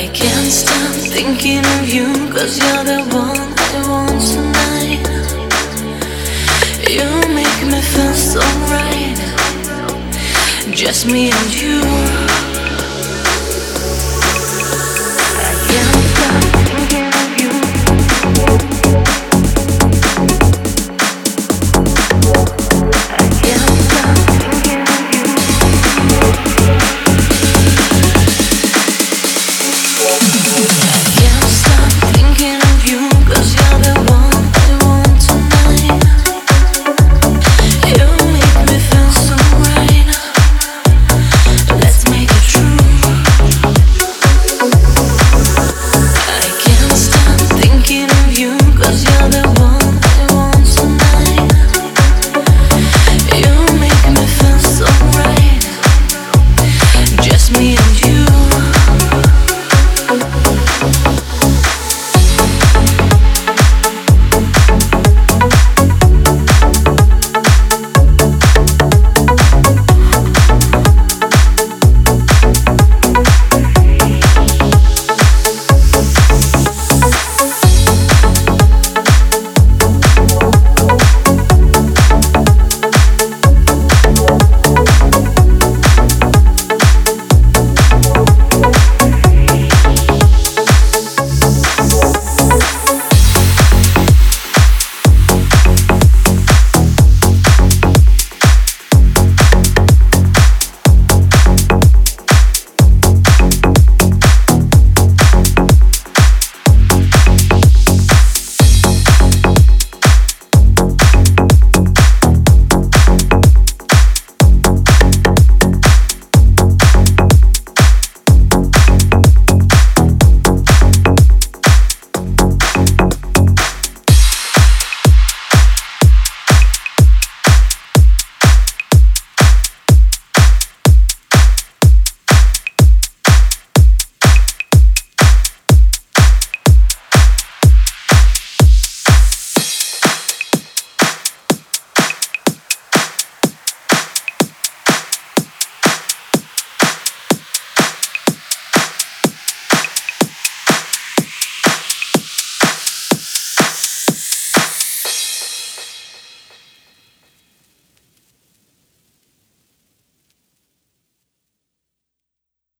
I can't stop thinking of you, cause you're the one I want tonight. You make me feel so right, just me and you.